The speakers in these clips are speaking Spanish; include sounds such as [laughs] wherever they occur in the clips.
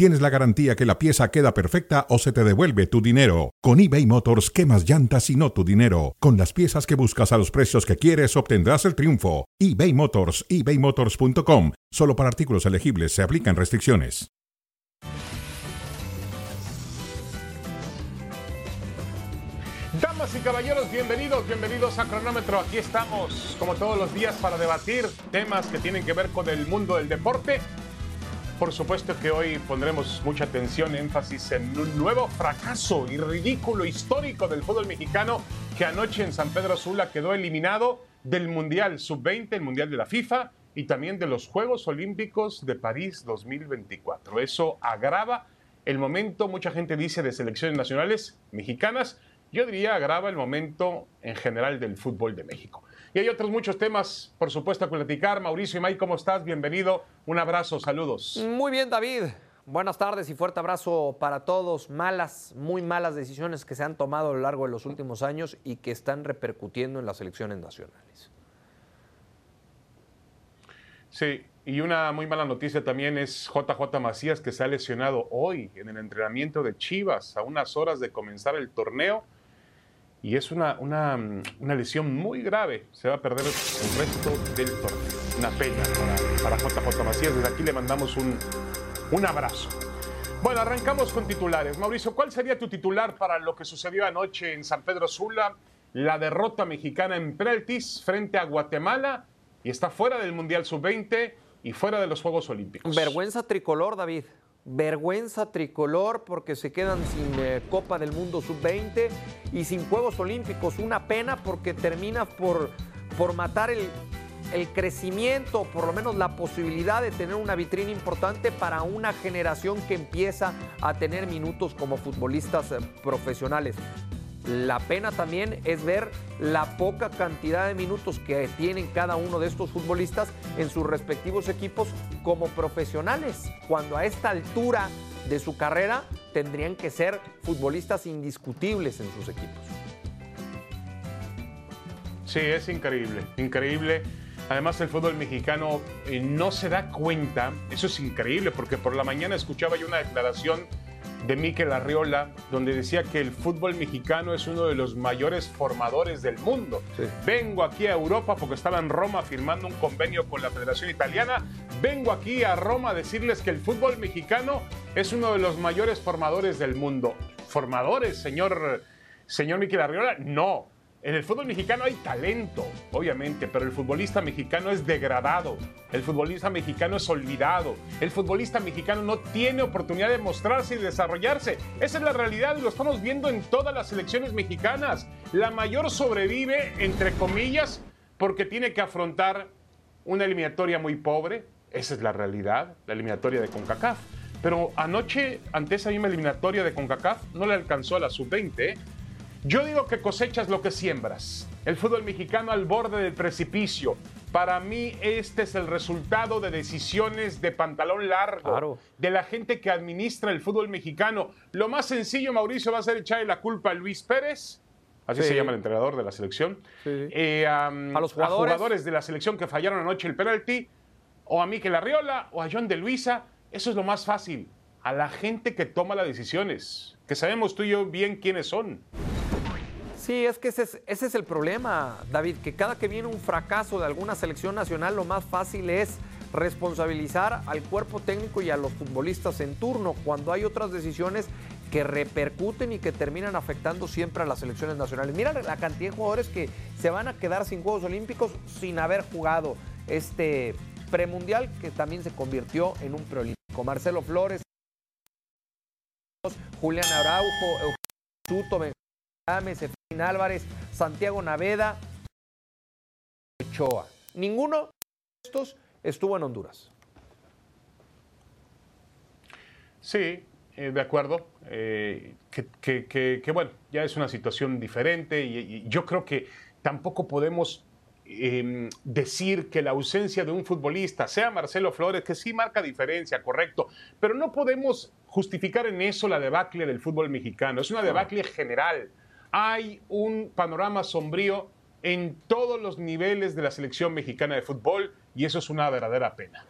tienes la garantía que la pieza queda perfecta o se te devuelve tu dinero. Con eBay Motors, quemas llantas y no tu dinero. Con las piezas que buscas a los precios que quieres, obtendrás el triunfo. eBay Motors, ebaymotors.com. Solo para artículos elegibles se aplican restricciones. Damas y caballeros, bienvenidos, bienvenidos a Cronómetro. Aquí estamos, como todos los días, para debatir temas que tienen que ver con el mundo del deporte. Por supuesto que hoy pondremos mucha atención, énfasis en un nuevo fracaso y ridículo histórico del fútbol mexicano que anoche en San Pedro Sula quedó eliminado del Mundial Sub-20, el Mundial de la FIFA y también de los Juegos Olímpicos de París 2024. Eso agrava el momento, mucha gente dice, de selecciones nacionales mexicanas. Yo diría agrava el momento en general del fútbol de México. Y hay otros muchos temas, por supuesto, a platicar. Mauricio y May, ¿cómo estás? Bienvenido. Un abrazo, saludos. Muy bien, David. Buenas tardes y fuerte abrazo para todos. Malas, muy malas decisiones que se han tomado a lo largo de los últimos años y que están repercutiendo en las elecciones nacionales. Sí, y una muy mala noticia también es JJ Macías que se ha lesionado hoy en el entrenamiento de Chivas a unas horas de comenzar el torneo y es una, una, una, lesión muy grave. Se va a perder el resto del torneo. Una pena para, para JJ Macías. Desde aquí le mandamos un, un abrazo. Bueno, arrancamos con titulares. Mauricio, ¿cuál sería tu titular para lo que sucedió anoche en San Pedro Sula? La derrota mexicana en Preltis frente a Guatemala y está fuera del Mundial Sub-20 y fuera de los Juegos Olímpicos. Vergüenza tricolor, David. Vergüenza tricolor porque se quedan sin eh, Copa del Mundo Sub-20 y sin Juegos Olímpicos. Una pena porque termina por, por matar el, el crecimiento, por lo menos la posibilidad de tener una vitrina importante para una generación que empieza a tener minutos como futbolistas eh, profesionales. La pena también es ver la poca cantidad de minutos que tienen cada uno de estos futbolistas en sus respectivos equipos como profesionales, cuando a esta altura de su carrera tendrían que ser futbolistas indiscutibles en sus equipos. Sí, es increíble, increíble. Además, el fútbol mexicano eh, no se da cuenta, eso es increíble, porque por la mañana escuchaba yo una declaración de Miquel Arriola, donde decía que el fútbol mexicano es uno de los mayores formadores del mundo. Sí. Vengo aquí a Europa porque estaba en Roma firmando un convenio con la Federación Italiana. Vengo aquí a Roma a decirles que el fútbol mexicano es uno de los mayores formadores del mundo. ¿Formadores, señor, señor Miquel Arriola? No. En el fútbol mexicano hay talento, obviamente, pero el futbolista mexicano es degradado, el futbolista mexicano es olvidado, el futbolista mexicano no tiene oportunidad de mostrarse y desarrollarse. Esa es la realidad y lo estamos viendo en todas las selecciones mexicanas. La mayor sobrevive, entre comillas, porque tiene que afrontar una eliminatoria muy pobre. Esa es la realidad, la eliminatoria de CONCACAF. Pero anoche, ante esa misma eliminatoria de CONCACAF, no le alcanzó a la sub-20. ¿eh? Yo digo que cosechas lo que siembras. El fútbol mexicano al borde del precipicio. Para mí este es el resultado de decisiones de pantalón largo, Claro. de la gente que administra el fútbol mexicano. Lo más sencillo, Mauricio, va a ser echarle la culpa a Luis Pérez, así Sí. se llama el entrenador de la selección, Sí, eh, A los jugadores. de la selección que fallaron anoche el penalti, o a Miquel Arriola, o a John de Luisa. Eso es lo más fácil. A la gente que toma las decisiones, que sabemos tú y yo bien quiénes son. Sí, es que ese es, ese es el problema, David, que cada que viene un fracaso de alguna selección nacional, lo más fácil es responsabilizar al cuerpo técnico y a los futbolistas en turno, cuando hay otras decisiones que repercuten y que terminan afectando siempre a las selecciones nacionales. Mira la cantidad de jugadores que se van a quedar sin Juegos Olímpicos sin haber jugado este premundial que también se convirtió en un preolímpico. Marcelo Flores, Julián Araujo, Eugenio Suto, Benjamín Álvarez, Santiago Naveda, Ochoa. Ninguno de estos estuvo en Honduras. Sí, eh, de acuerdo. Eh, que, bueno, ya es una situación diferente y yo creo que tampoco podemos em, decir que la ausencia de un futbolista, sea Marcelo Flores, que sí marca diferencia, correcto, pero no podemos justificar en eso la debacle del fútbol mexicano. Es una debacle general. Hay un panorama sombrío en todos los niveles de la selección mexicana de fútbol y eso es una verdadera pena.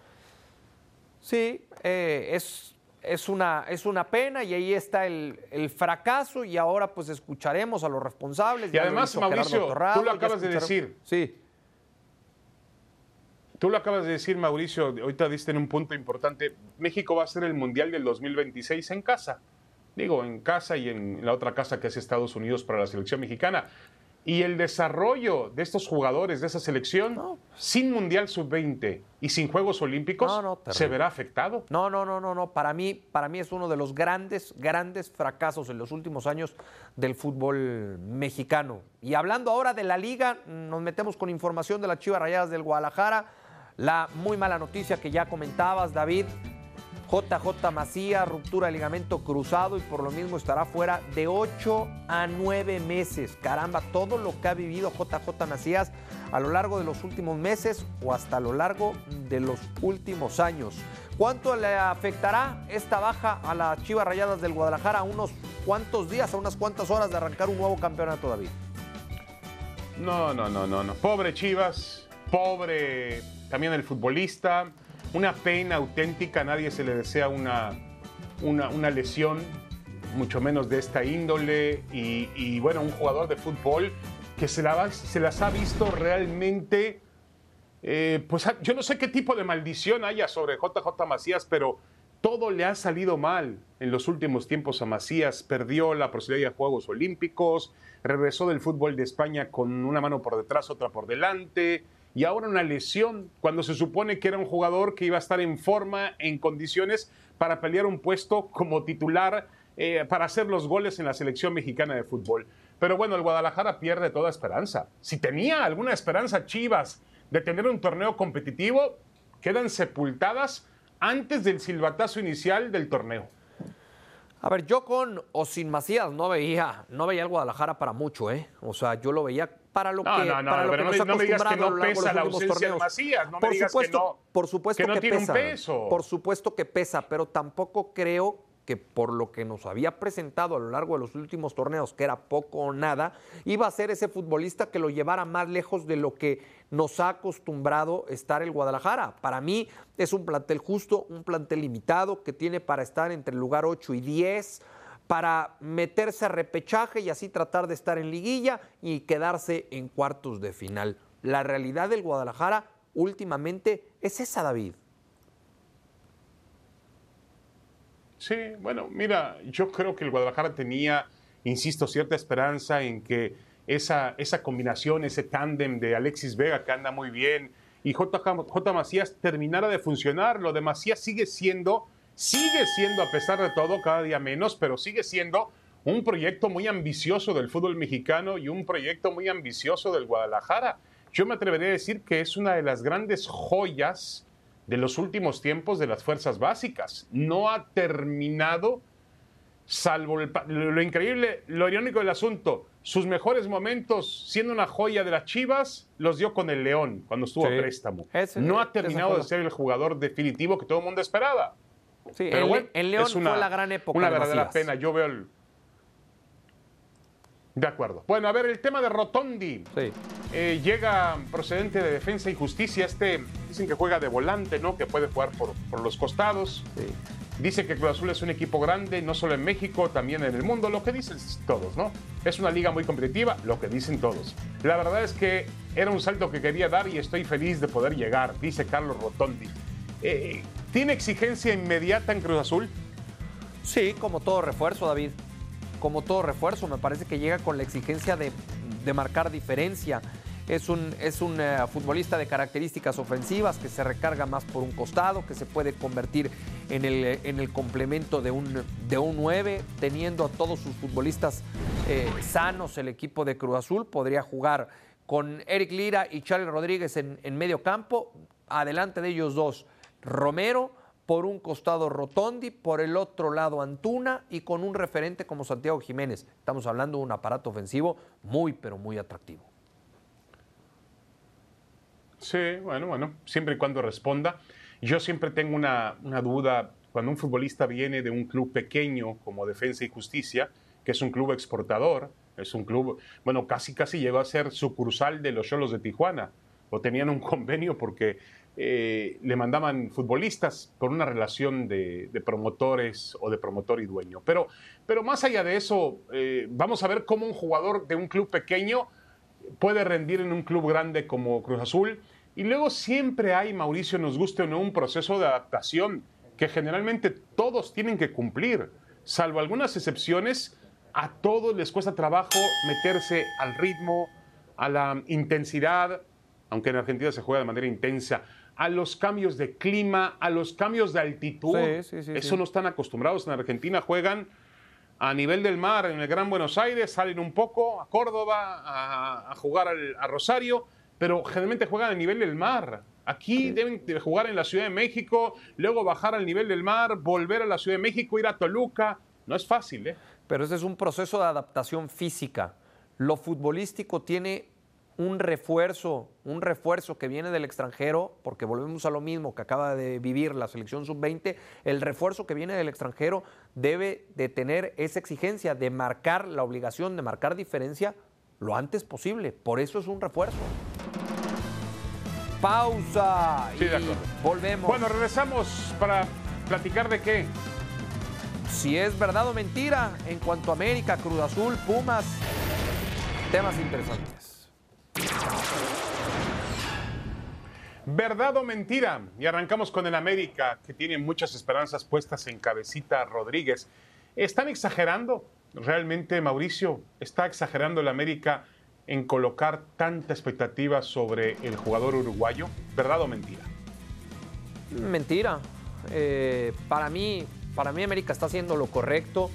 Sí, eh, es, es, una, es una pena y ahí está el, fracaso y ahora pues escucharemos a los responsables. Y además, Mauricio, tú lo acabas de decir. Sí. Tú lo acabas de decir, Mauricio, ahorita diste en un punto importante. México va a ser el Mundial del 2026 en casa. Digo, en casa y en la otra casa que es Estados Unidos para la selección mexicana. Y el desarrollo de estos jugadores de esa selección sin Mundial Sub-20 y sin Juegos Olímpicos se verá afectado. No, no, no, no, no. Para mí, para mí es uno de los grandes, grandes fracasos en los últimos años del fútbol mexicano. Y hablando ahora de la liga, nos metemos con información de las Chivas Rayadas del Guadalajara. La muy mala noticia que ya comentabas, David, JJ Macías, ruptura de ligamento cruzado y por lo mismo estará fuera de 8 a 9 meses. Caramba, todo lo que ha vivido JJ Macías a lo largo de los últimos meses o hasta lo largo de los últimos años. ¿Cuánto le afectará esta baja a las Chivas Rayadas del Guadalajara? ¿A unos cuantos días, a unas cuantas horas de arrancar un nuevo campeonato, David? No, no, no, no, no. Pobre Chivas, pobre también el futbolista. Una pena auténtica, nadie se le desea una, una, lesión, mucho menos de esta índole, y, bueno, un jugador de fútbol que se, se las ha visto realmente, eh, pues yo no sé qué tipo de maldición haya sobre JJ Macías, pero todo le ha salido mal en los últimos tiempos a Macías. Perdió la posibilidad de Juegos Olímpicos, regresó del fútbol de España con una mano por detrás, otra por delante y ahora una lesión, cuando se supone que era un jugador que iba a estar en forma, en condiciones para pelear un puesto como titular, eh, para hacer los goles en la selección mexicana de fútbol. Pero bueno, el Guadalajara pierde toda esperanza. Si tenía alguna esperanza Chivas de tener un torneo competitivo, quedan sepultadas antes del silbatazo inicial del torneo. A ver, yo con o sin Macías no veía, no veía el Guadalajara para mucho, ¿eh? O sea, yo lo veía para lo que, no, no, para lo que nos no, me digas que no pesa la ausencia de Macías, no por me digas supuesto, que no, por supuesto que, que tiene pesa, un peso. Por supuesto que pesa, pero tampoco creo que por lo que nos había presentado a lo largo de los últimos torneos, que era poco o nada, iba a ser ese futbolista que lo llevara más lejos de lo que nos ha acostumbrado estar el Guadalajara. Para mí es un plantel justo, un plantel limitado que tiene para estar entre el lugar 8 y 10 para meterse a repechaje y así tratar de estar en liguilla y quedarse en cuartos de final. La realidad del Guadalajara últimamente es esa, David. Sí, bueno, mira, yo creo que el Guadalajara tenía, insisto, cierta esperanza en que esa, esa combinación, ese tándem de Alexis Vega que anda muy bien y J. J. Macías terminara de funcionar. Lo de Macías sigue siendo sigue siendo, a pesar de todo, cada día menos, pero sigue siendo un proyecto muy ambicioso del fútbol mexicano y un proyecto muy ambicioso del Guadalajara. Yo me atrevería a decir que es una de las grandes joyas de los últimos tiempos de las fuerzas básicas. No ha terminado, salvo lo increíble, lo irónico del asunto, sus mejores momentos, siendo una joya de las Chivas, los dio con el León cuando estuvo a préstamo. no ha terminado de ser el jugador definitivo que todo el mundo esperaba. Sí, en, León fue la gran época. Una verdadera pena. Yo veo el. De acuerdo. Bueno, a ver, el tema de Rotondi. Sí. Eh, llega procedente de Defensa y Justicia. Este dicen que juega de volante, ¿no? Que puede jugar por, por los costados. Sí. Dice que Cruz Azul es un equipo grande, no solo en México, también en el mundo, lo que dicen todos, ¿no? Es una liga muy competitiva, lo que dicen todos. La verdad es que era un salto que quería dar y estoy feliz de poder llegar, dice Carlos Rotondi. Eh, ¿Tiene exigencia inmediata en Cruz Azul? Sí, como todo refuerzo, David. Como todo refuerzo, me parece que llega con la exigencia de, marcar diferencia. Es un, es un eh, futbolista de características ofensivas que se recarga más por un costado, que se puede convertir en el, en el complemento de un, de un 9, teniendo a todos sus futbolistas eh, sanos el equipo de Cruz Azul. Podría jugar con Eric Lira y Charles Rodríguez en, en medio campo, adelante de ellos dos Romero, por un costado Rotondi, por el otro lado Antuna y con un referente como Santiago Jiménez. Estamos hablando de un aparato ofensivo muy, pero muy atractivo. Sí, bueno, bueno, siempre y cuando responda. Yo siempre tengo una, una duda cuando un futbolista viene de un club pequeño como Defensa y Justicia, que es un club exportador, es un club, bueno, casi casi llegó a ser sucursal de los Cholos de Tijuana, o tenían un [laughs] convenio porque eh, le mandaban futbolistas por una relación de, promotores o de promotor y dueño. Pero, pero más allá de eso, eh, vamos a ver cómo un jugador de un club pequeño puede rendir en un club grande como Cruz Azul. Y luego siempre hay, Mauricio, nos guste o no, un proceso de adaptación que generalmente todos tienen que cumplir, salvo algunas excepciones, a todos les cuesta trabajo meterse al ritmo, a la intensidad, aunque en Argentina se juega de manera intensa, a los cambios de clima, a los cambios de altitud. Eso no están acostumbrados. En Argentina juegan a nivel del mar, en el Gran Buenos Aires, salen un poco a Córdoba, a, jugar a Rosario, pero generalmente juegan a nivel del mar. Aquí deben jugar en la Ciudad de México, luego bajar al nivel del mar, volver a la Ciudad de México, ir a Toluca. No es fácil, ¿eh? Pero ese es un proceso de adaptación física. Lo futbolístico tiene un refuerzo, un refuerzo que viene del extranjero, porque volvemos a lo mismo que acaba de vivir la selección sub-20, el refuerzo que viene del extranjero debe de tener esa exigencia de marcar la obligación de marcar diferencia lo antes posible. Por eso es un refuerzo. Pausa. Sí, de acuerdo. Volvemos. Bueno, regresamos para platicar de qué. Si es verdad o mentira en cuanto a América, Cruz Azul, Pumas, temas interesantes. ¿Verdad o mentira? Y arrancamos con el América, que tiene muchas esperanzas puestas en Cabecita Rodríguez. ¿Están exagerando? Realmente, Mauricio, ¿está exagerando el América en colocar tanta expectativa sobre el jugador uruguayo? ¿Verdad o mentira? Mentira. Eh, para mí, para mí América está haciendo lo correcto.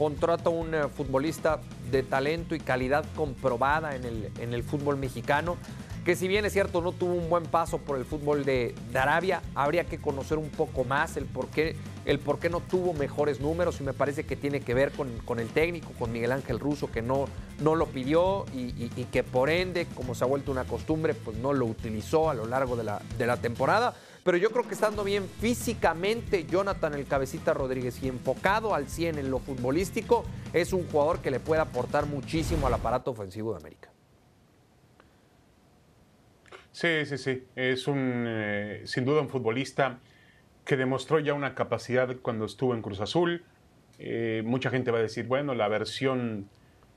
Contrata un eh, futbolista de talento y calidad comprobada en el, en el fútbol mexicano que si bien es cierto no tuvo un buen paso por el fútbol de, Arabia, habría que conocer un poco más el por qué, el por qué no tuvo mejores números y me parece que tiene que ver con, el técnico, con Miguel Ángel Russo, que no, no lo pidió y, que por ende, como se ha vuelto una costumbre, pues no lo utilizó a lo largo de la, de la temporada. Pero yo creo que estando bien físicamente, Jonathan el Cabecita Rodríguez y enfocado al 100 en lo futbolístico, es un jugador que le puede aportar muchísimo al aparato ofensivo de América. Sí, sí, sí. Es un, eh, sin duda un futbolista que demostró ya una capacidad cuando estuvo en Cruz Azul. Eh, mucha gente va a decir, bueno, la versión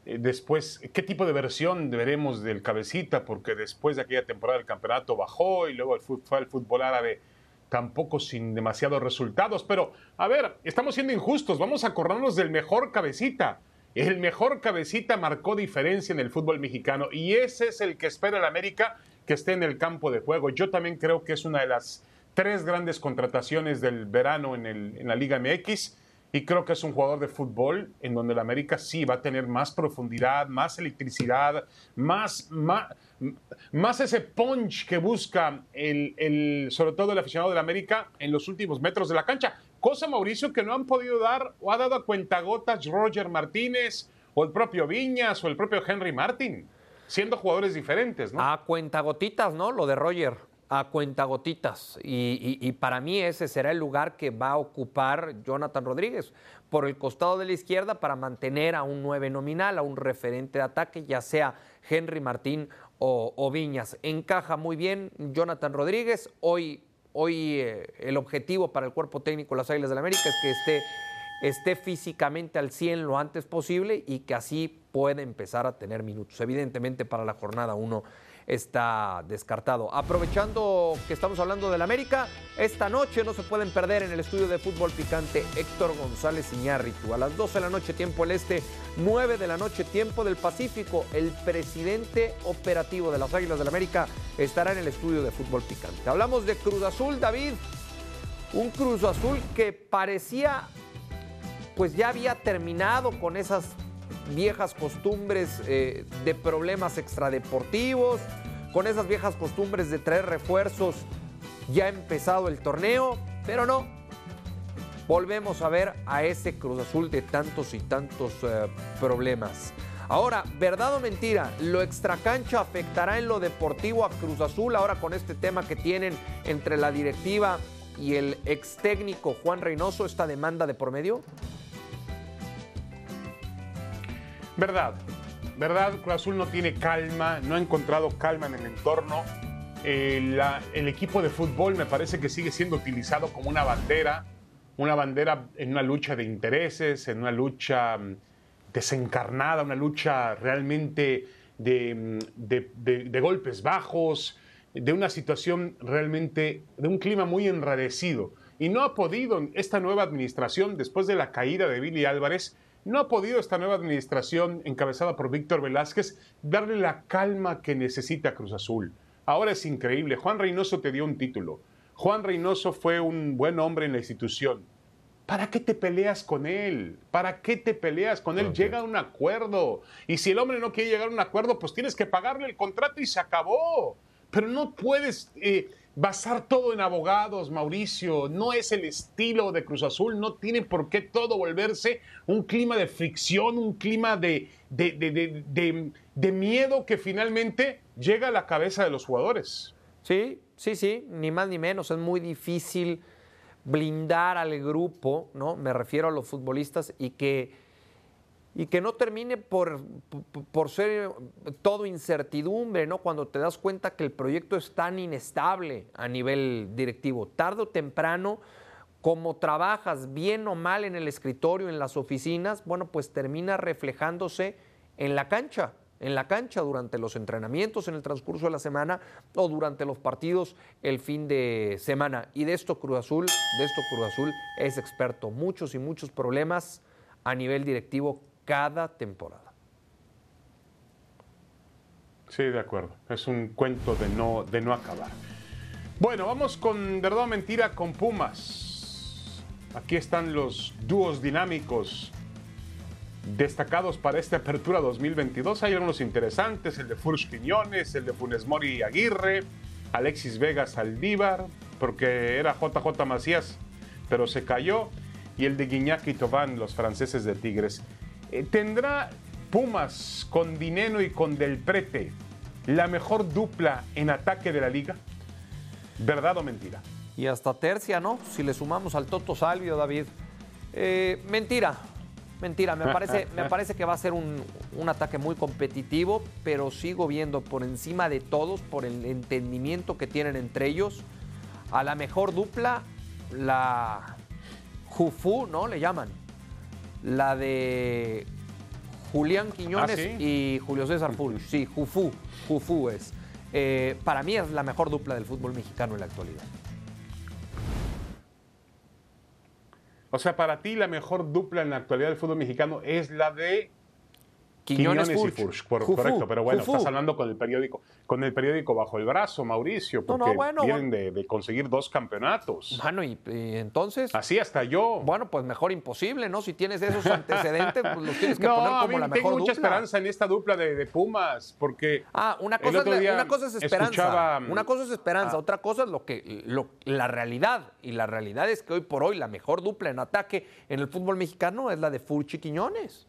después, ¿qué tipo de versión veremos del cabecita? Porque después de aquella temporada del campeonato bajó y luego el fue al fútbol árabe tampoco sin demasiados resultados. Pero, a ver, estamos siendo injustos, vamos a acordarnos del mejor cabecita. El mejor cabecita marcó diferencia en el fútbol mexicano y ese es el que espera el América que esté en el campo de juego. Yo también creo que es una de las tres grandes contrataciones del verano en, el, en la Liga MX y creo que es un jugador de fútbol en donde el América sí va a tener más profundidad, más electricidad, más, más, ese punch que busca el, el, sobre todo el aficionado del América en los últimos metros de la cancha. Cosa, Mauricio, que no han podido dar o ha dado a cuentagotas Roger Martínez o el propio Viñas o el propio Henry Martin siendo jugadores diferentes, ¿no? A cuentagotitas, ¿no? Lo de Roger, a cuentagotitas. Y, y, para mí ese será el lugar que va a ocupar Jonathan Rodríguez por el costado de la izquierda para mantener a un nueve nominal, a un referente de ataque, ya sea Henry Martín o, Viñas. Encaja muy bien Jonathan Rodríguez. Hoy, hoy eh, el objetivo para el cuerpo técnico de las Águilas del la América es que esté esté físicamente al 100 lo antes posible y que así pueda empezar a tener minutos. Evidentemente para la jornada 1 está descartado. Aprovechando que estamos hablando del América, esta noche no se pueden perder en el estudio de fútbol picante Héctor González Iñárritu. A las 12 de la noche tiempo el este, 9 de la noche tiempo del Pacífico, el presidente operativo de las Águilas del América estará en el estudio de fútbol picante. Hablamos de Cruz Azul, David. Un Cruz Azul que parecía pues ya había terminado con esas viejas costumbres eh, de problemas extradeportivos, con esas viejas costumbres de traer refuerzos, ya empezado el torneo, pero no. Volvemos a ver a ese Cruz Azul de tantos y tantos eh, problemas. Ahora, verdad o mentira, ¿lo extracancha afectará en lo deportivo a Cruz Azul ahora con este tema que tienen entre la directiva y el ex técnico Juan Reynoso, esta demanda de por medio? Verdad, verdad, Cruz Azul no tiene calma, no ha encontrado calma en el entorno. Eh, el equipo de fútbol me parece que sigue siendo utilizado como una bandera, una bandera en una lucha de intereses, en una lucha mm, desencarnada, una lucha realmente mm, de, golpes bajos, de una situación realmente, de un clima muy enrarecido. Y no ha podido esta nueva administración, después de la caída de Billy Álvarez, no ha podido esta nueva administración, encabezada por Víctor Velázquez, darle la calma que necesita Cruz Azul. Ahora es increíble. Juan Reynoso te dio un título. Juan Reynoso fue un buen hombre en la institución. ¿Para qué te peleas con él? ¿Para qué te peleas con él? Llega a un acuerdo. Y si el hombre no quiere llegar a un acuerdo, pues tienes que pagarle el contrato y se acabó. Pero no puedes eh, basar todo en abogados, Mauricio. No es el estilo de Cruz Azul. No tiene por qué todo volverse un clima de fricción, un clima de, de miedo que finalmente llega a la cabeza de los jugadores. Sí, sí, sí, ni más ni menos. Es muy difícil blindar al grupo, ¿no? Me refiero a los futbolistas y que, y que no termine por, por ser todo incertidumbre, ¿no? Cuando te das cuenta que el proyecto es tan inestable a nivel directivo. Tarde o temprano, como trabajas bien o mal en el escritorio, en las oficinas, bueno, pues termina reflejándose en la cancha en la cancha durante los entrenamientos en el transcurso de la semana o durante los partidos el fin de semana. Y de esto Cruz Azul, de esto Cruz Azul es experto. Muchos y muchos problemas a nivel directivo cada temporada. Sí, de acuerdo. Es un cuento de no, de no acabar. Bueno, vamos con verdad o mentira con Pumas. Aquí están los dúos dinámicos destacados para esta apertura 2022. Hay algunos interesantes, el de Furch Quiñones, el de Funes Mori Aguirre, Alexis Vega Saldívar, porque era JJ Macías, pero se cayó, y el de Guiñac y Tobán, los franceses de Tigres. Eh, ¿Tendrá Pumas con Dineno y con Del Prete la mejor dupla en ataque de la liga? ¿Verdad o mentira? Y hasta tercia, ¿no? Si le sumamos al Toto Salvio, David. Eh, mentira, Mentira, me parece, [laughs] me parece que va a ser un, ataque muy competitivo, pero sigo viendo por encima de todos, por el entendimiento que tienen entre ellos, a la mejor dupla, la Jufu, ¿no? Le llaman. La de Julián Quiñones ¿Ah, y Julio César Fulch. Sí, Jufu, Jufu es. Eh, para mí es la mejor dupla del fútbol mexicano en la actualidad. O sea, para ti la mejor dupla en la actualidad del fútbol mexicano es la de Quiñones, y Furch. correcto, pero bueno, estás hablando con el periódico, con el periódico bajo el brazo, Mauricio, porque vienen de, conseguir dos campeonatos. Bueno, y, entonces. Así hasta yo. Bueno, pues mejor imposible, ¿no? Si tienes esos antecedentes, pues los tienes que [laughs] poner como la mejor tengo mucha esperanza en esta dupla de, Pumas, porque. Ah, una cosa, es, una cosa es esperanza. una cosa es esperanza, otra cosa es lo que la realidad. Y la realidad es que hoy por hoy la mejor dupla en ataque en el fútbol mexicano es la de Furch y Quiñones.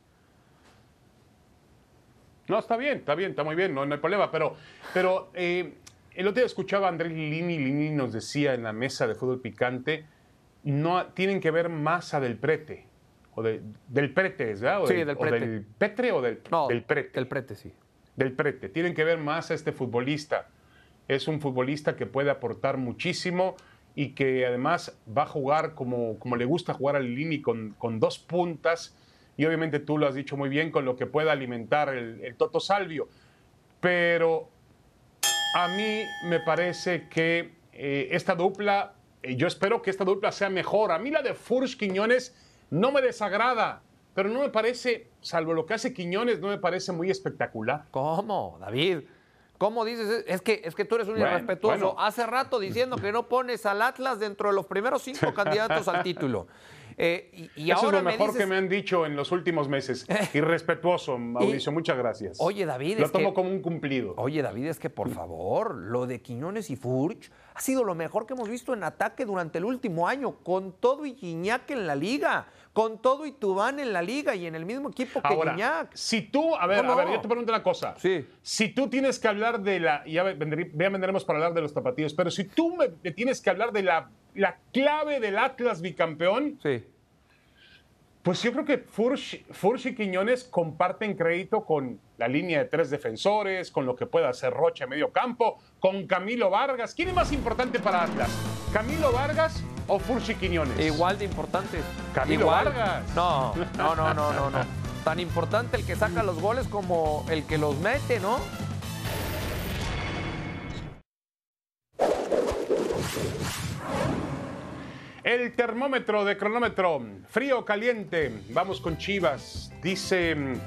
No, está bien, está bien, está muy bien, no, hay problema. Pero, pero eh, el otro día escuchaba a Andrés Lini, Lini nos decía en la mesa de fútbol picante, no tienen que ver masa del prete. O del prete, ¿verdad? sí, del prete. del petre o del, del prete. Del prete, sí. Del prete. Tienen que ver más a este futbolista. Es un futbolista que puede aportar muchísimo y que además va a jugar como, como le gusta jugar al Lini con, con dos puntas y obviamente tú lo has dicho muy bien con lo que pueda alimentar el, Toto Salvio. Pero a mí me parece que eh, esta dupla, eh, yo espero que esta dupla sea mejor. A mí la de Furch Quiñones no me desagrada, pero no me parece, salvo lo que hace Quiñones, no me parece muy espectacular. ¿Cómo, David? ¿Cómo dices? Es que, es que tú eres un irrespetuoso. Hace rato diciendo que no pones al Atlas dentro de los primeros cinco [laughs] candidatos al título. Eh, y, Eso ahora es lo mejor me que me han dicho en los últimos meses. [laughs] Irrespetuoso, Mauricio, Y- muchas gracias. Oye, David, Lo es tomo que- como un cumplido. Oye, David, es que por favor, lo de Quiñones y Furch ha sido lo mejor que hemos visto en ataque durante el último año, con todo y Guiñac en la liga, con todo y Tubán en la liga y en el mismo equipo que Ahora, Guiñac. si tú, a ver, No, a ver, yo te pregunto una cosa. Sí. Si tú tienes que hablar de la, ya, vendremos para hablar de los tapatíos, pero si tú me, me tienes que hablar de la, la clave del Atlas bicampeón, Sí. pues yo creo que Furch, Furch y Quiñones comparten crédito con la línea de tres defensores, con lo que pueda hacer Rocha en medio campo, con Camilo Vargas. ¿Quién es más importante para Atlas? ¿Camilo Vargas o Furch y Quiñones? Igual de importante. Camilo Igual. Vargas. No, no, no, no, no, no. Tan importante el que saca los goles como el que los mete, ¿no? El termómetro de cronómetro, frío o caliente, vamos con Chivas, dice mm,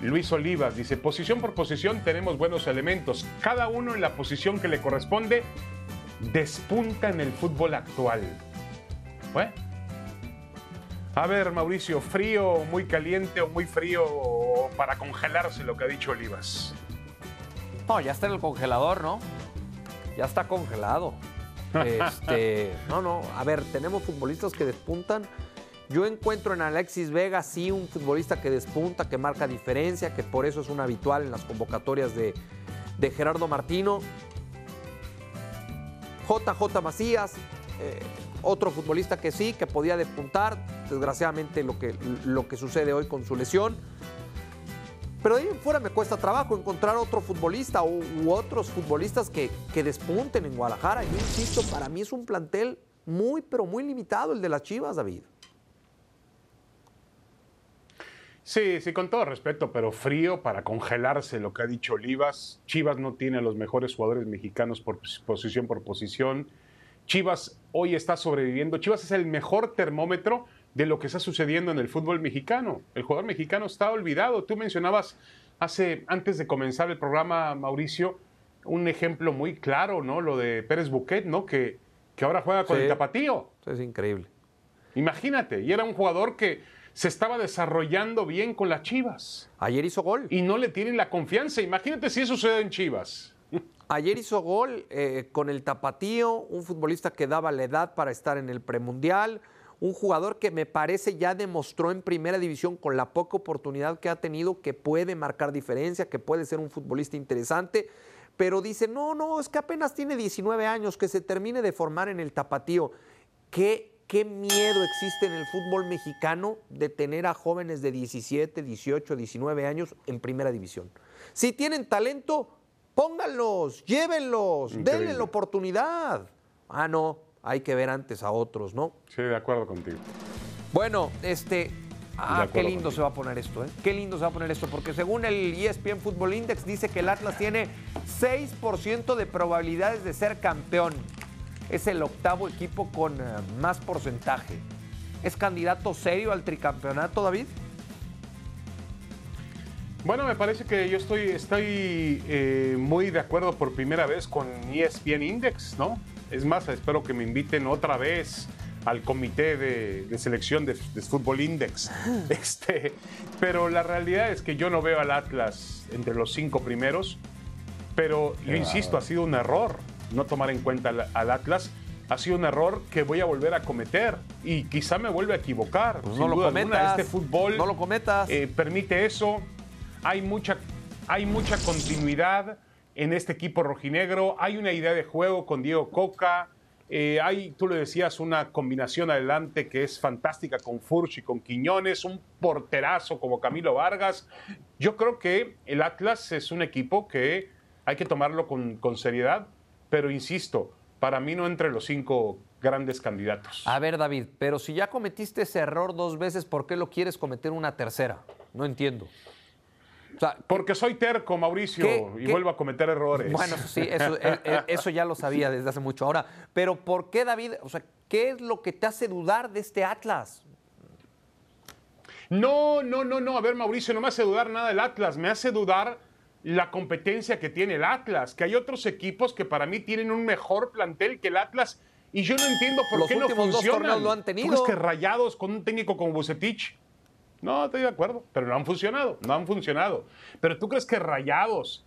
Luis Olivas, dice, posición por posición tenemos buenos elementos, cada uno en la posición que le corresponde despunta en el fútbol actual. Bueno. A ver, Mauricio, frío, muy caliente o muy frío para congelarse lo que ha dicho Olivas. No, ya está en el congelador, ¿no? Ya está congelado. Este, no, no, a ver, tenemos futbolistas que despuntan. Yo encuentro en Alexis Vega sí un futbolista que despunta, que marca diferencia, que por eso es un habitual en las convocatorias de, de Gerardo Martino. JJ Macías, eh, otro futbolista que sí, que podía despuntar, desgraciadamente lo que, lo que sucede hoy con su lesión. Pero ahí fuera me cuesta trabajo encontrar otro futbolista u, u otros futbolistas que, que despunten en Guadalajara. Yo insisto, para mí es un plantel muy, pero muy limitado el de las Chivas, David. Sí, sí, con todo respeto, pero frío para congelarse lo que ha dicho Olivas. Chivas no tiene a los mejores jugadores mexicanos por posición por posición. Chivas hoy está sobreviviendo. Chivas es el mejor termómetro de lo que está sucediendo en el fútbol mexicano. El jugador mexicano está olvidado. Tú mencionabas hace antes de comenzar el programa, Mauricio, un ejemplo muy claro, ¿no? Lo de Pérez Buquet, ¿no? Que, que ahora juega con Sí. el tapatío. Es increíble. Imagínate, y era un jugador que se estaba desarrollando bien con las Chivas Ayer hizo gol. y no le tienen la confianza. Imagínate si eso sucede en Chivas. Ayer hizo gol eh, con el tapatío, un futbolista que daba la edad para estar en el premundial, un jugador que me parece ya demostró en primera división con la poca oportunidad que ha tenido que puede marcar diferencia, que puede ser un futbolista interesante, pero dice, no, no, es que apenas tiene 19 años, que se termine de formar en el tapatío. ¿Qué, qué miedo existe en el fútbol mexicano de tener a jóvenes de 17, 18, 19 años en primera división? Si tienen talento, pónganlos, llévenlos, denle la oportunidad. Ah, no, hay que ver antes a otros, ¿no? Sí, de acuerdo contigo. Bueno, este. Ah, qué lindo contigo. se va a poner esto, ¿eh? Qué lindo se va a poner esto, porque según el ESPN Football Index dice que el Atlas tiene 6% de probabilidades de ser campeón. Es el octavo equipo con eh, más porcentaje. ¿Es candidato serio al tricampeonato, David? Bueno, me parece que yo estoy, estoy eh, muy de acuerdo por primera vez con ESPN Index, ¿no? Es más, espero que me inviten otra vez al comité de, de selección de, de Fútbol Index. [laughs] Este, pero la realidad es que yo no veo al Atlas entre los cinco primeros, pero yo insisto, ha sido un error no tomar en cuenta al, al Atlas. Ha sido un error que voy a volver a cometer y quizá me vuelva a equivocar. Pues no lo alguna. cometas. Este fútbol No lo cometas. eh, permite eso. Hay mucha, hay mucha continuidad en este equipo rojinegro. Hay una idea de juego con Diego Coca. Eh, hay, tú lo decías, una combinación adelante que es fantástica con Furch y con Quiñones, un porterazo como Camilo Vargas. Yo creo que el Atlas es un equipo que hay que tomarlo con, con seriedad, pero insisto, para mí no entre los cinco grandes candidatos. A ver, David, pero si ya cometiste ese error dos veces, ¿por qué lo quieres cometer una tercera? No entiendo. O sea, Porque soy terco, Mauricio, ¿Qué- y qué- vuelvo a cometer errores. Bueno, eso sí, eso, eh, eh, eso ya lo sabía desde hace mucho. Ahora, pero ¿por qué, David? O sea, ¿qué es lo que te hace dudar de este Atlas? No, no, no, no. A ver, Mauricio, no me hace dudar nada el Atlas. Me hace dudar la competencia que tiene el Atlas. Que hay otros equipos que para mí tienen un mejor plantel que el Atlas Y yo no entiendo por Los qué no últimos dos funcionan. torneos lo han ¿Tú tenido. crees que Rayados con un técnico como Bucetich? No, estoy de acuerdo, pero no han funcionado, no han funcionado. Pero tú crees que Rayados,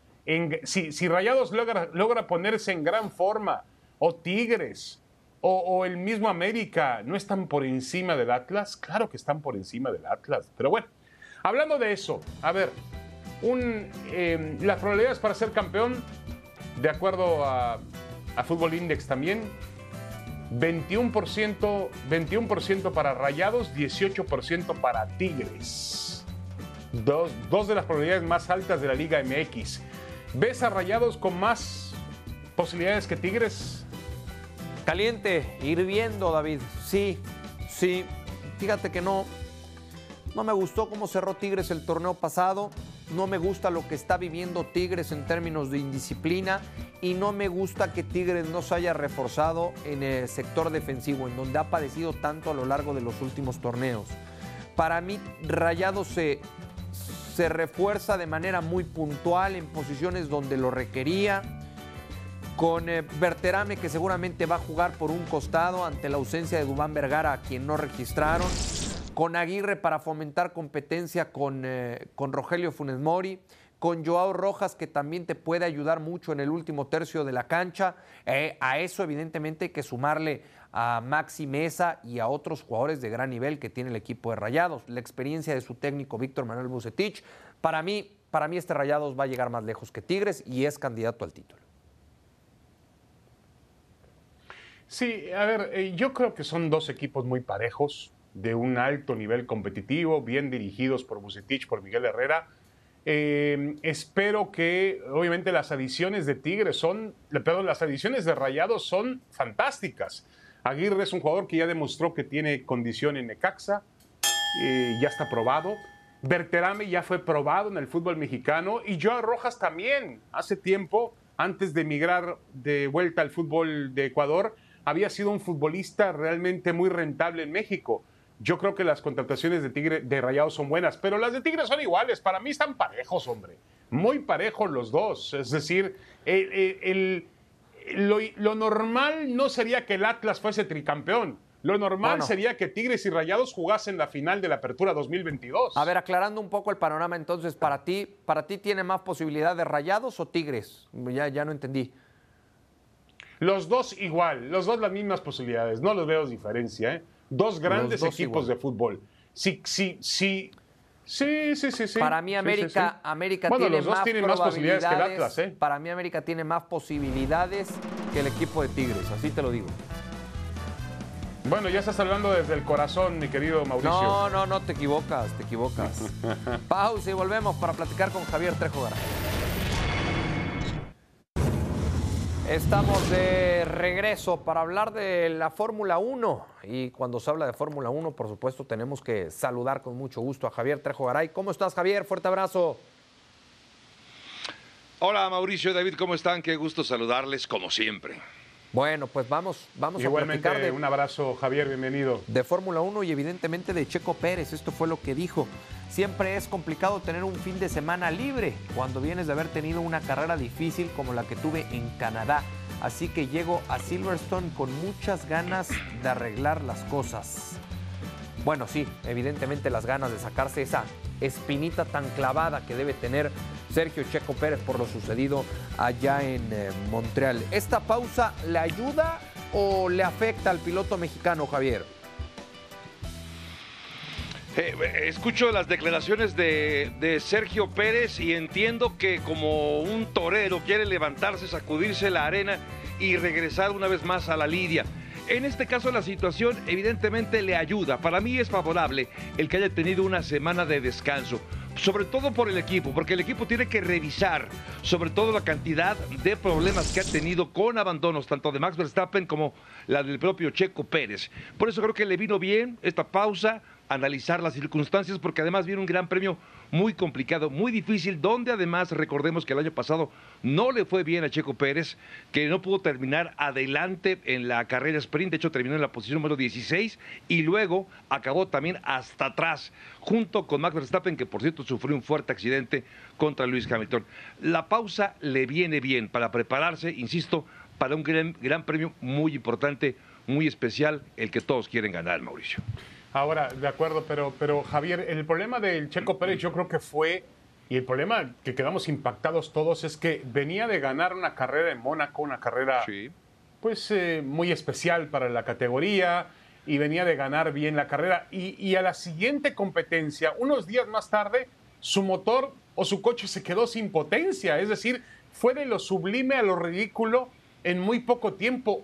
si, Rayados logra, ponerse en gran forma, o Tigres, o, el mismo América, ¿no están por encima del Atlas? Claro que están por encima del Atlas. Pero bueno, hablando de eso, a ver, eh, las probabilidades para ser campeón, de acuerdo a, a Fútbol Index también, 21%, 21 para Rayados, 18% para Tigres. Dos, dos de las probabilidades más altas de la Liga MX. ¿Ves a Rayados con más posibilidades que Tigres? Caliente, hirviendo, David. Sí, sí. Fíjate que no, no me gustó cómo cerró Tigres el torneo pasado. No me gusta lo que está viviendo Tigres en términos de indisciplina. Y no me gusta que Tigres no se haya reforzado en el sector defensivo, en donde ha padecido tanto a lo largo de los últimos torneos. Para mí, Rayados se, se refuerza de manera muy puntual en posiciones donde lo requería con eh, Berterame que seguramente va a jugar por un costado ante la ausencia de Dubán Vergara a quien no registraron, con Aguirre para fomentar competencia con, eh, con Rogelio Funes Mori, con Joao Rojas que también te puede ayudar mucho en el último tercio de la cancha, Eh, a eso evidentemente hay que sumarle a Maxi Mesa y a otros jugadores de gran nivel que tiene el equipo de Rayados, la experiencia de su técnico Víctor Manuel Bucetich, para mí, para mí este Rayados va a llegar más lejos que Tigres y es candidato al título. Sí, a ver, eh, yo creo que son dos equipos muy parejos, de un alto nivel competitivo, bien dirigidos por Bucetich, por Miguel Herrera. Eh, espero que, obviamente, las adiciones de Tigres son, perdón, las adiciones de Rayados son fantásticas. Aguirre es un jugador que ya demostró que tiene condición en Necaxa, eh, ya está probado. Berterame ya fue probado en el fútbol mexicano y Joao Rojas también. Hace tiempo, antes de emigrar de vuelta al fútbol de Ecuador, había sido un futbolista realmente muy rentable en México. Yo creo que las contrataciones de Tigre de Rayados son buenas, pero las de Tigre son iguales. Para mí están parejos, hombre. Muy parejos los dos. Es decir, el- el- el- lo, lo normal no sería que el Atlas fuese tricampeón. Lo normal Bueno. sería que Tigres y Rayados jugasen la final de la Apertura 2022. A ver, aclarando un poco el panorama, entonces, para ti, ¿para ti tiene más posibilidad de Rayados o Tigres? Ya, ya no entendí. Los dos igual, los dos las mismas posibilidades, no los veo diferencia, ¿eh? Dos grandes dos equipos igual. de fútbol. Sí, sí, sí. Sí, sí, sí, sí. para mí Sí, sí, América, sí. América bueno, tiene los dos más tienen más posibilidades que el Atlas, ¿eh? Para mí América tiene más posibilidades que el equipo de Tigres, así te lo digo. Bueno, ya estás hablando desde el corazón, mi querido Mauricio. No, no, no, te equivocas, te equivocas. [laughs] Pausa y volvemos para platicar con Javier Trejo Garay. Estamos de regreso para hablar de la Fórmula 1. Y cuando se habla de Fórmula 1, por supuesto, tenemos que saludar con mucho gusto a Javier Trejo Garay. ¿Cómo estás, Javier? Fuerte abrazo. Hola Mauricio y David, ¿cómo están? Qué gusto saludarles como siempre. Bueno, pues vamos, vamos a platicar de, un abrazo, Javier, bienvenido. de Fórmula 1 y evidentemente de Checo Pérez. Esto fue lo que dijo. Siempre es complicado tener un fin de semana libre cuando vienes de haber tenido una carrera difícil como la que tuve en Canadá. Así que llego a Silverstone con muchas ganas de arreglar las cosas. Bueno, sí, evidentemente las ganas de sacarse esa espinita tan clavada que debe tener Sergio Checo Pérez por lo sucedido allá en eh, Montreal. ¿Esta pausa le ayuda o le afecta al piloto mexicano, Javier? Eh, escucho las declaraciones de, de Sergio Pérez y entiendo que como un torero quiere levantarse, sacudirse la arena y regresar una vez más a la lidia. En este caso la situación evidentemente le ayuda. Para mí es favorable el que haya tenido una semana de descanso. Sobre todo por el equipo, porque el equipo tiene que revisar sobre todo la cantidad de problemas que ha tenido con abandonos, tanto de Max Verstappen como la del propio Checo Pérez. Por eso creo que le vino bien esta pausa, analizar las circunstancias, porque además viene un gran premio muy complicado, muy difícil, donde además recordemos que el año pasado no le fue bien a Checo Pérez, que no pudo terminar adelante en la carrera sprint, de hecho terminó en la posición número 16 y luego acabó también hasta atrás, junto con Max Verstappen, que por cierto sufrió un fuerte accidente contra Luis Hamilton. La pausa le viene bien para prepararse, insisto, para un gran, gran premio muy importante muy especial el que todos quieren ganar, Mauricio. Ahora, de acuerdo, pero, pero Javier, el problema del Checo Pérez yo creo que fue, y el problema que quedamos impactados todos es que venía de ganar una carrera en Mónaco, una carrera pues eh, muy especial para la categoría, y venía de ganar bien la carrera. Y, y, a la siguiente competencia, unos días más tarde, su motor o su coche se quedó sin potencia. Es decir, fue de lo sublime a lo ridículo en muy poco tiempo.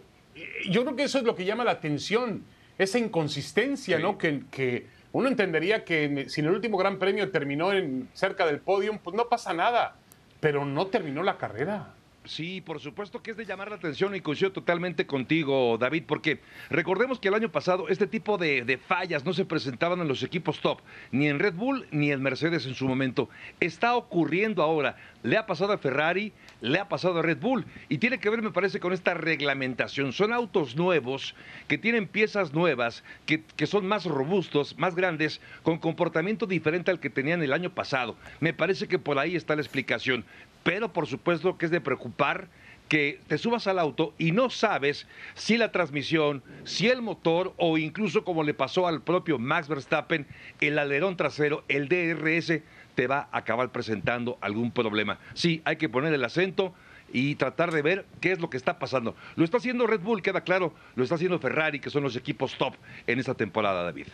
Yo creo que eso es lo que llama la atención esa inconsistencia, ¿no? Que, que, uno entendería que si en el último Gran Premio terminó en, cerca del podio, pues no pasa nada, pero no terminó la carrera. Sí, por supuesto que es de llamar la atención y coincido totalmente contigo, David, porque recordemos que el año pasado este tipo de, de, fallas no se presentaban en los equipos top, ni en Red Bull ni en Mercedes en su momento. Está ocurriendo ahora. Le ha pasado a Ferrari, le ha pasado a Red Bull y tiene que ver, me parece, con esta reglamentación. Son autos nuevos que tienen piezas nuevas, que, que son más robustos, más grandes, con comportamiento diferente al que tenían el año pasado. Me parece que por ahí está la explicación pero por supuesto que es de preocupar que te subas al auto y no sabes si la transmisión, si el motor o incluso como le pasó al propio Max Verstappen, el alerón trasero, el DRS, te va a acabar presentando algún problema. Sí, hay que poner el acento y tratar de ver qué es lo que está pasando. Lo está haciendo Red Bull, queda claro, lo está haciendo Ferrari, que son los equipos top en esta temporada, David.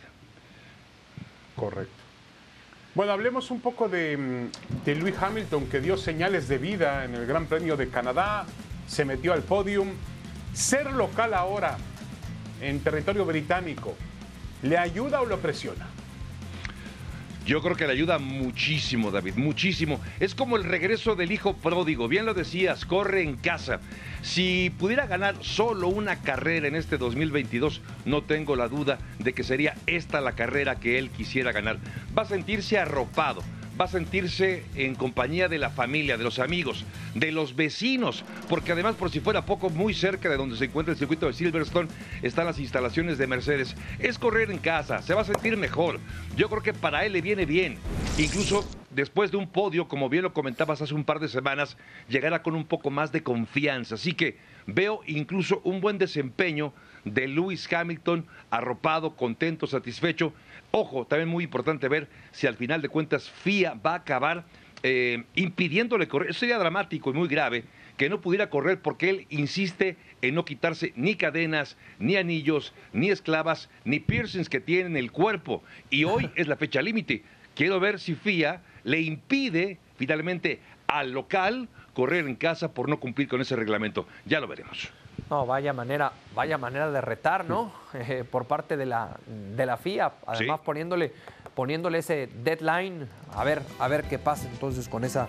Correcto. Bueno, hablemos un poco de, mm, de Lewis Hamilton, que dio señales de vida en el Gran Premio de Canadá, se metió al podium. Ser local ahora en territorio británico, ¿le ayuda o lo presiona? Yo creo que le ayuda muchísimo, David, muchísimo. Es como el regreso del hijo pródigo, bien lo decías, corre en casa. Si pudiera ganar solo una carrera en este 2022, no tengo la duda de que sería esta la carrera que él quisiera ganar. Va a sentirse arropado, va a sentirse en compañía de la familia, de los amigos, de los vecinos, porque además por si fuera poco, muy cerca de donde se encuentra el circuito de Silverstone están las instalaciones de Mercedes. Es correr en casa, se va a sentir mejor. Yo creo que para él le viene bien. Incluso después de un podio, como bien lo comentabas hace un par de semanas, llegará con un poco más de confianza. Así que veo incluso un buen desempeño de Lewis Hamilton, arropado, contento, satisfecho Ojo, también muy importante ver si al final de cuentas FIA va a acabar eh, impidiéndole correr. Eso sería dramático y muy grave que no pudiera correr porque él insiste en no quitarse ni cadenas, ni anillos, ni esclavas, ni piercings que tiene en el cuerpo. Y hoy [laughs] es la fecha límite. Quiero ver si FIA le impide finalmente al local correr en casa por no cumplir con ese reglamento. Ya lo veremos. No, vaya manera, vaya manera de retar, ¿no? Eh, por parte de la, de la FIA, además poniéndole, poniéndole ese deadline, a ver, a ver qué pasa entonces con esa,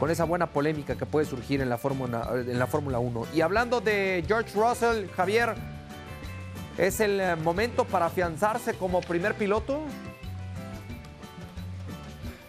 con esa buena polémica que puede surgir en la Fórmula, en la Fórmula 1. Y hablando de George Russell, Javier, ¿es el eh, momento para afianzarse como primer piloto?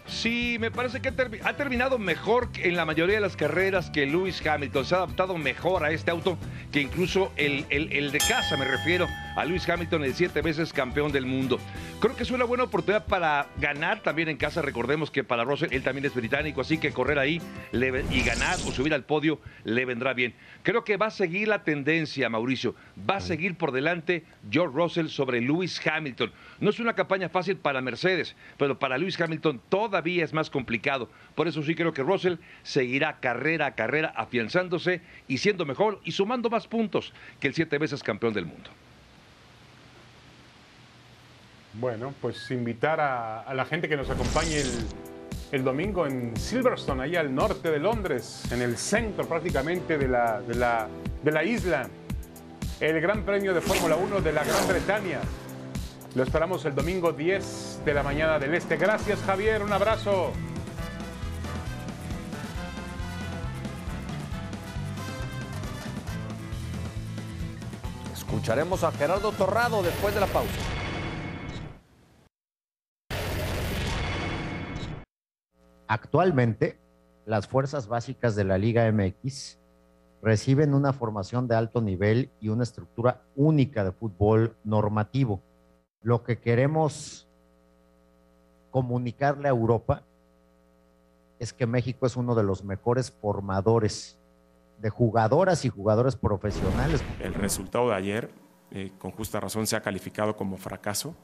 Sí, me parece que ha terminado mejor en la mayoría de las carreras que Lewis Hamilton. Se ha adaptado mejor a este auto que incluso el, el, de casa, me refiero a Lewis Hamilton, el siete veces campeón del mundo. Creo que es una buena oportunidad para ganar también en casa. Recordemos que para Russell, él también es británico, así que correr ahí y ganar o subir al podio le vendrá bien. Creo que va a seguir la tendencia, Mauricio. Va a seguir por delante George Russell sobre Lewis Hamilton. No es una campaña fácil para Mercedes, pero para Lewis Hamilton todavía es más complicado. Por eso sí creo que Russell seguirá carrera a carrera afianzándose y siendo mejor y sumando más puntos que el siete veces campeón del mundo. Bueno, pues invitar a, la gente que nos acompañe el, domingo en Silverstone, ahí al norte de Londres, en el centro prácticamente de la, de la, de la isla. El Gran Premio de Fórmula 1 de la Gran Bretaña. Lo esperamos el domingo 10 de la mañana del Este. Gracias Javier, un abrazo. Escucharemos a Gerardo Torrado después de la pausa. Actualmente, las fuerzas básicas de la Liga MX reciben una formación de alto nivel y una estructura única de fútbol normativo lo que queremos comunicarle a Europa es que México es uno de los mejores formadores de jugadoras y jugadores profesionales. El resultado de ayer eh, con justa razón se ha calificado como fracaso.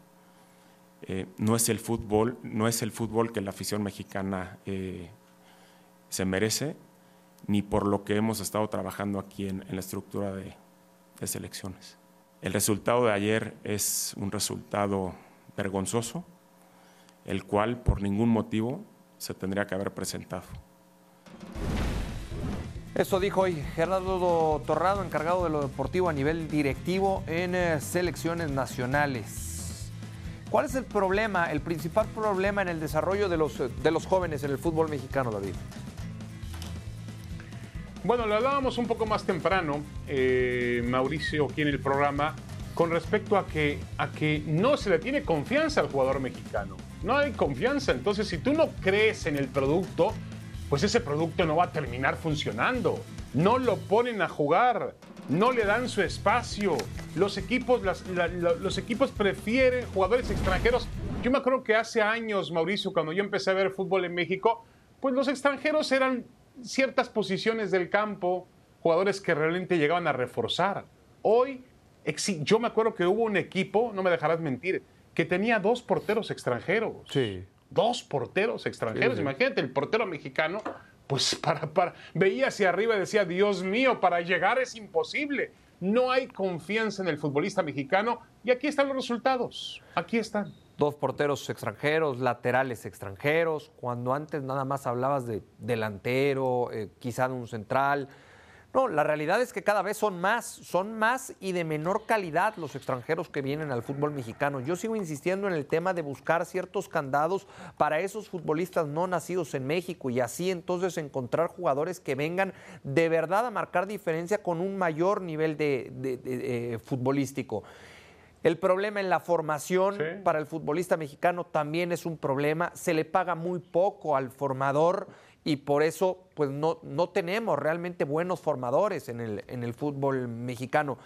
Eh, no es el fútbol, no es el fútbol que la afición mexicana eh, se merece, ni por lo que hemos estado trabajando aquí en, la estructura de, selecciones. El resultado de ayer es un resultado vergonzoso, el cual por ningún motivo se tendría que haber presentado. Eso dijo hoy Gerardo Torrado, encargado de lo deportivo a nivel directivo en eh, selecciones nacionales. ¿Cuál es el problema, el principal problema en el desarrollo de los, de los jóvenes en el fútbol mexicano, David? Bueno, lo hablábamos un poco más temprano, eh, Mauricio, aquí en el programa, con respecto a que, a que no se le tiene confianza al jugador mexicano. No hay confianza. Entonces, si tú no crees en el producto, pues ese producto no va a terminar funcionando. No lo ponen a jugar, no le dan su espacio. Los equipos, los equipos prefieren jugadores extranjeros. Yo me acuerdo que hace años, Mauricio, cuando yo empecé a ver fútbol en México, pues los extranjeros eran ciertas posiciones del campo, jugadores que realmente llegaban a reforzar. Hoy, yo me acuerdo que hubo un equipo, no me dejarás mentir, que tenía dos porteros extranjeros. Sí dos porteros extranjeros. Imagínate, el portero mexicano, pues [laughs] para, para, veía hacia arriba y decía, Dios mío, para llegar es imposible. No hay confianza en el futbolista mexicano y aquí están los resultados. Aquí están. Dos porteros extranjeros, laterales extranjeros, cuando antes nada más hablabas de delantero, eh, quizá de un central, no, la realidad es que cada vez son más, son más y de menor calidad los extranjeros que vienen al fútbol mexicano. Yo sigo insistiendo en el tema de buscar ciertos candados para esos futbolistas no nacidos en México y así entonces encontrar jugadores que vengan de verdad a marcar diferencia con un mayor nivel de, eh, futbolístico. El problema en la formación para el futbolista mexicano también es un problema. Se le paga muy poco al formador y por eso pues no, no tenemos realmente buenos formadores en el, en el fútbol mexicano.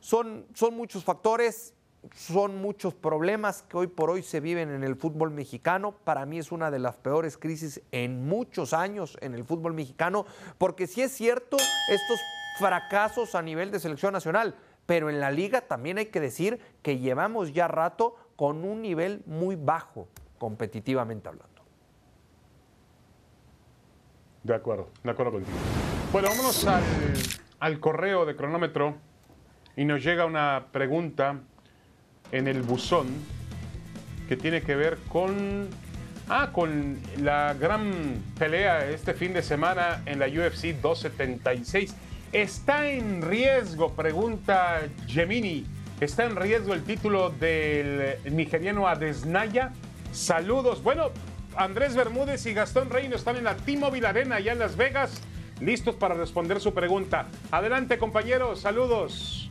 Son, son muchos factores, son muchos problemas que hoy por hoy se viven en el fútbol mexicano. Para mí es una de las peores crisis en muchos años en el fútbol mexicano, porque sí es cierto estos fracasos a nivel de selección nacional, pero en la liga también hay que decir que llevamos ya rato con un nivel muy bajo, competitivamente hablando. De acuerdo, de acuerdo contigo. Bueno, vámonos al, correo de cronómetro y nos llega una pregunta en el buzón que tiene que ver con Ah, con la gran pelea este fin de semana en la UFC 276. ¿Está en riesgo, pregunta Gemini, está en riesgo el título del nigeriano Adesnaya? Saludos. Bueno, Andrés Bermúdez y Gastón Reino están en la T-Mobile Arena allá en Las Vegas, listos para responder su pregunta. Adelante, compañeros, saludos.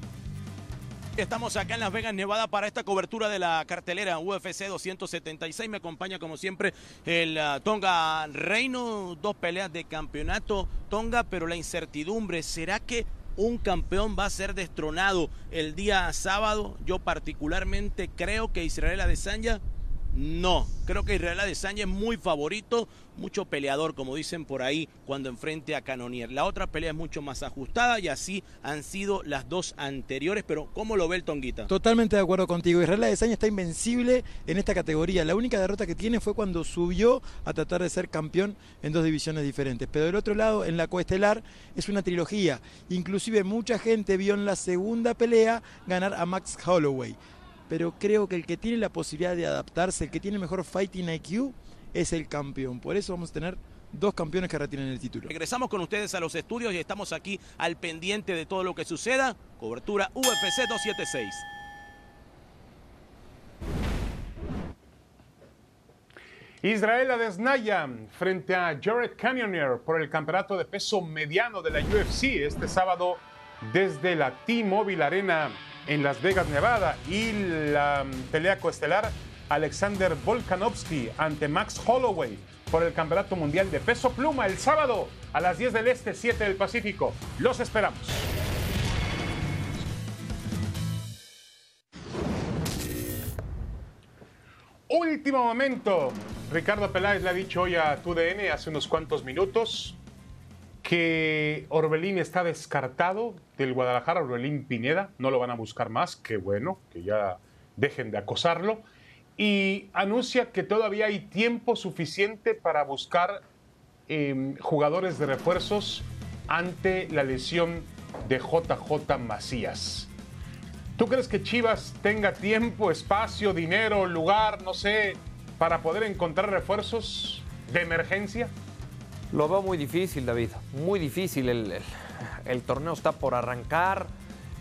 Estamos acá en Las Vegas, Nevada, para esta cobertura de la cartelera UFC 276. Me acompaña, como siempre, el uh, Tonga Reino. Dos peleas de campeonato, Tonga, pero la incertidumbre, ¿será que un campeón va a ser destronado el día sábado? Yo particularmente creo que Israel Adesanya no, creo que Israel Adesanya es muy favorito, mucho peleador, como dicen por ahí, cuando enfrente a Canonier. La otra pelea es mucho más ajustada y así han sido las dos anteriores, pero ¿cómo lo ve el Tonguita? Totalmente de acuerdo contigo. Israel Adesanya está invencible en esta categoría. La única derrota que tiene fue cuando subió a tratar de ser campeón en dos divisiones diferentes. Pero del otro lado, en la coestelar, es una trilogía. Inclusive mucha gente vio en la segunda pelea ganar a Max Holloway pero creo que el que tiene la posibilidad de adaptarse, el que tiene mejor fighting IQ, es el campeón. Por eso vamos a tener dos campeones que retienen el título. Regresamos con ustedes a los estudios y estamos aquí al pendiente de todo lo que suceda. Cobertura UFC 276. Israel Adesnaya frente a Jared Cannonier por el campeonato de peso mediano de la UFC este sábado desde la T-Mobile Arena en Las Vegas, Nevada. Y la pelea coestelar, Alexander Volkanovski ante Max Holloway por el Campeonato Mundial de Peso Pluma el sábado a las 10 del Este, 7 del Pacífico. Los esperamos. Último momento. Ricardo Peláez le ha dicho hoy a TUDN hace unos cuantos minutos que Orbelín está descartado del Guadalajara, Orbelín Pineda, no lo van a buscar más, qué bueno, que ya dejen de acosarlo, y anuncia que todavía hay tiempo suficiente para buscar em, jugadores de refuerzos ante la lesión de JJ Macías. ¿Tú crees que Chivas tenga tiempo, espacio, dinero, lugar, no sé, para poder encontrar refuerzos de emergencia? Lo veo muy difícil, David. Muy difícil. El- el torneo está por arrancar.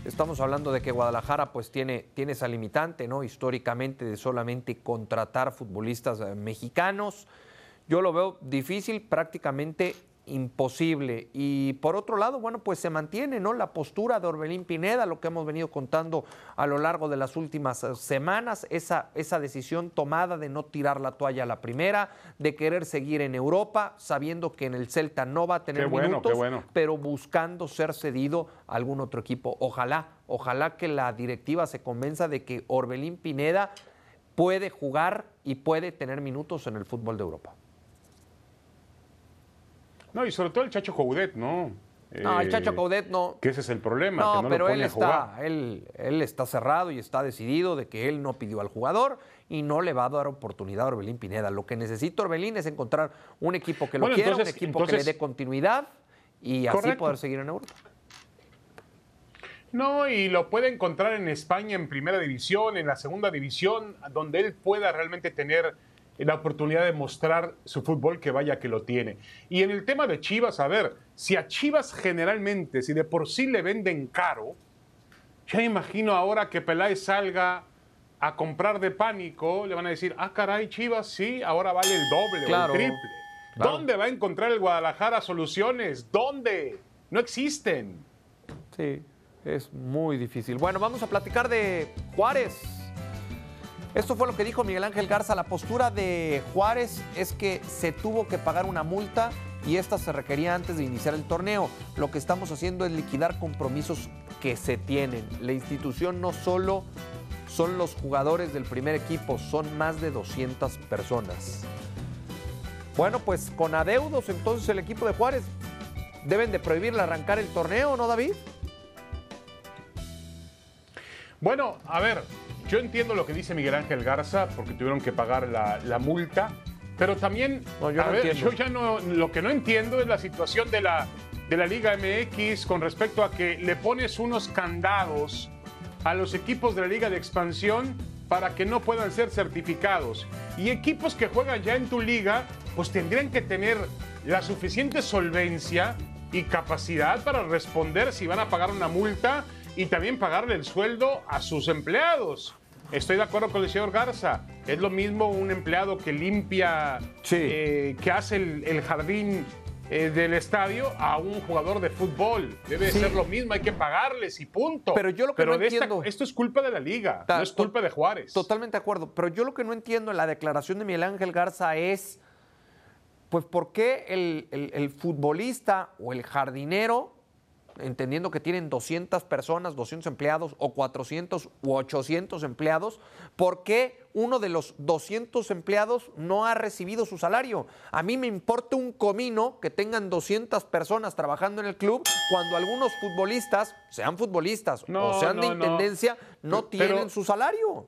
Estamos hablando de que Guadalajara pues tiene, tiene esa limitante, ¿no? Históricamente de solamente contratar futbolistas eh, mexicanos. Yo lo veo difícil, prácticamente imposible. Y por otro lado, bueno, pues se mantiene, ¿no? La postura de Orbelín Pineda, lo que hemos venido contando a lo largo de las últimas eh, semanas, esa, esa decisión tomada de no tirar la toalla a la primera, de querer seguir en Europa, sabiendo que en el Celta no va a tener bueno, minutos, bueno. pero buscando ser cedido a algún otro equipo. Ojalá, ojalá que la directiva se convenza de que Orbelín Pineda puede jugar y puede tener minutos en el fútbol de Europa. No, y sobre todo el Chacho Coudet, ¿no? No, el Eh, Chacho Coudet no. Que ese es el problema, No, que no pero lo él pone a jugar. está, él, él está cerrado y está decidido de que él no pidió al jugador y no le va a dar oportunidad a Orbelín Pineda. Lo que necesita Orbelín es encontrar un equipo que lo Bueno, quiera, entonces- un equipo que le dé continuidad y así poder seguir en Europa. No, y lo puede encontrar en España en primera división, en la segunda división, donde él pueda realmente tener la oportunidad de mostrar su fútbol, que vaya que lo tiene. Y en el tema de Chivas, a ver, si a Chivas generalmente, si de por sí le venden caro, ya imagino ahora que Peláez salga a comprar de pánico, le van a decir, ah, caray, Chivas, sí, ahora vale el doble Claro, o el triple. claro. ¿Dónde va a encontrar el Guadalajara soluciones? ¿Dónde? No existen. Sí, es muy difícil. Bueno, vamos a platicar de Juárez. Esto fue lo que dijo Miguel Ángel Garza. La postura de Juárez es que se tuvo que pagar una multa y esta se requería antes de iniciar el torneo. Lo que estamos haciendo es liquidar compromisos que se tienen. La institución no solo son los jugadores del primer equipo, son más de 200 personas. Bueno, pues con adeudos entonces el equipo de Juárez deben de prohibirle arrancar el torneo, ¿no, David? Bueno, a ver, yo entiendo lo que dice Miguel Ángel Garza porque tuvieron que pagar la, la multa, pero también, No, yo a no ver, entiendo. yo ya no, lo que no entiendo es la situación de la, de la Liga MX con respecto a que le pones unos candados a los equipos de la Liga de Expansión para que no puedan ser certificados. Y equipos que juegan ya en tu liga, pues tendrían que tener la suficiente solvencia y capacidad para responder si van a pagar una multa y también pagarle el sueldo a sus empleados. Estoy de acuerdo con el señor Garza. Es lo mismo un empleado que limpia, Sí. eh, que hace el, el jardín eh, del estadio a un jugador de fútbol. Debe Sí. ser lo mismo, hay que pagarles y punto. Pero yo lo que no de esta- entiendo- esto es culpa de la liga, Ta- no es culpa de Juárez. Totalmente de acuerdo. Pero yo lo que no entiendo en la declaración de Miguel Ángel Garza es, pues, ¿por qué el, el- el futbolista o el jardinero, entendiendo que tienen 200 personas, 200 empleados, o 400 u 800 empleados, ¿por qué uno de los 200 empleados no ha recibido su salario? A mí me importa un comino que tengan 200 personas trabajando en el club cuando algunos futbolistas, sean futbolistas No, o sean de no, intendencia, no tienen su salario.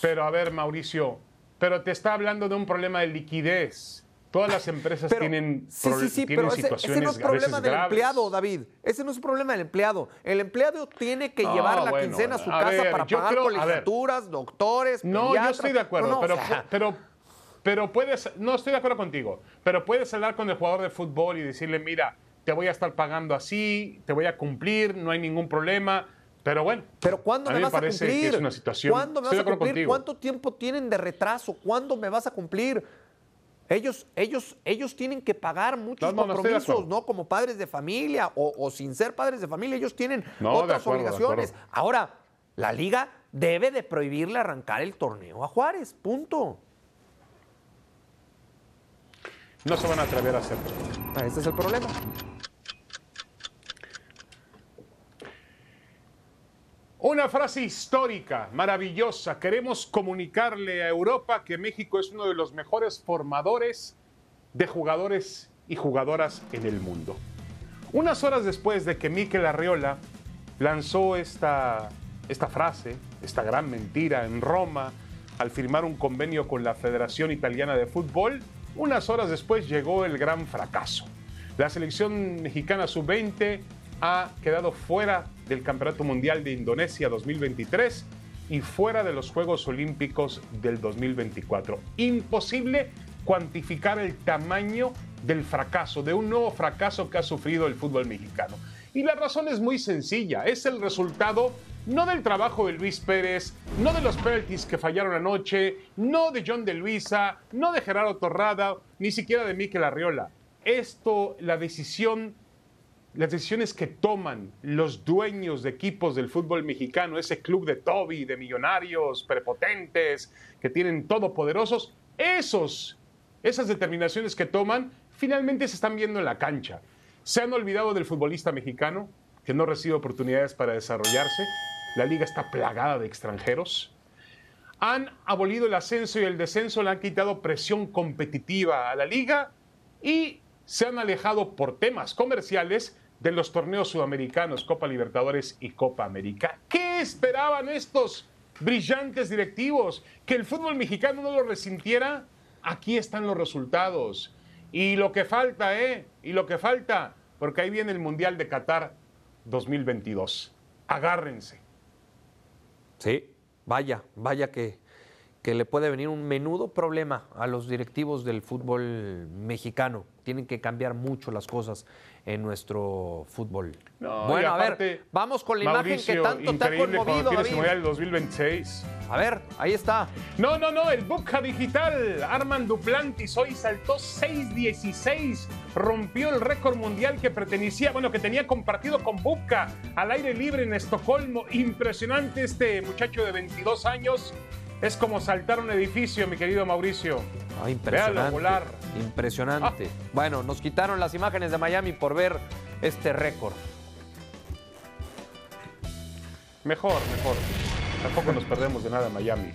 Pero a ver, Mauricio, pero te está hablando de un problema de liquidez. Todas las empresas Pero- tienen, sí, sí, sí, tienen pero ese, situaciones ese no es a problema del graves. empleado, David. Ese no es problema del empleado. El empleado tiene que No, llevar la bueno, quincena a su a casa ver, para pagar creo- a colegiaturas, doctores, No, yo estoy de acuerdo, No, pero, o sea, pero, pero puedes, no estoy de acuerdo contigo, pero puedes hablar con el jugador de fútbol y decirle, mira, te voy a estar pagando así, te voy a cumplir, no hay ningún problema, pero bueno. Pero ¿cuándo a me vas a parece cumplir? que es una situación. ¿Cuándo me estoy vas a cumplir? contigo. ¿Cuánto tiempo tienen de retraso? ¿Cuándo me vas a cumplir? Ellos, ellos, ellos tienen que pagar muchos No, no, compromisos. ¿no? Como padres de familia o, o sin ser padres de familia, ellos tienen otras acuerdo, obligaciones. Ahora, la liga debe de prohibirle arrancar el torneo a Juárez, punto. No se van a atrever a hacerlo. Ah, Ese es el problema. Una frase histórica, maravillosa. Queremos comunicarle a Europa que México es uno de los mejores formadores de jugadores y jugadoras en el mundo. Unas horas después de que Mikel Arriola lanzó esta, esta frase, esta gran mentira en Roma, al firmar un convenio con la Federación Italiana de Fútbol, unas horas después llegó el gran fracaso. La selección mexicana sub-20 ha quedado fuera del Campeonato Mundial de Indonesia 2023 y fuera de los Juegos Olímpicos del 2024. Imposible cuantificar el tamaño del fracaso, de un nuevo fracaso que ha sufrido el fútbol mexicano. Y la razón es muy sencilla, es el resultado no del trabajo de Luis Pérez, no de los penaltis que fallaron anoche, no de John de Luisa, no de Gerardo Torrada, ni siquiera de Miquel Arriola. Esto, la decisión, las decisiones que toman los dueños de equipos del fútbol mexicano, ese club de Toby, de millonarios prepotentes, que tienen todopoderosos, esos, esas determinaciones que toman, finalmente se están viendo en la cancha. Se han olvidado del futbolista mexicano que no recibe oportunidades para desarrollarse. La liga está plagada de extranjeros. Han abolido el ascenso y el descenso, le han quitado presión competitiva a la liga y se han alejado por temas comerciales de los torneos sudamericanos, Copa Libertadores y Copa América. ¿Qué esperaban estos brillantes directivos? ¿Que el fútbol mexicano no lo resintiera? Aquí están los resultados. Y lo que falta, ¿eh? Y lo que falta, porque ahí viene el Mundial de Qatar 2022. Agárrense. Sí, vaya, vaya que, que le puede venir un menudo problema a los directivos del fútbol mexicano. Tienen que cambiar mucho las cosas en nuestro fútbol. No, bueno, a ver, vamos con la imagen que tanto te ha conmovido, el David. Mundial 2026. A ver, ahí está. No, no, no, el Buca Digital. Armand Duplantis hoy saltó 6.16. Rompió el récord mundial que pertenecía, bueno, que tenía compartido con Buca al aire libre en Estocolmo. Impresionante este muchacho de 22 años. Es como saltar un edificio, mi querido Mauricio. Ah, impresionante. Véalo volar. Impresionante. Bueno, nos quitaron las imágenes de Miami por ver este récord. Mejor, mejor. Tampoco nos perdemos de nada en Miami.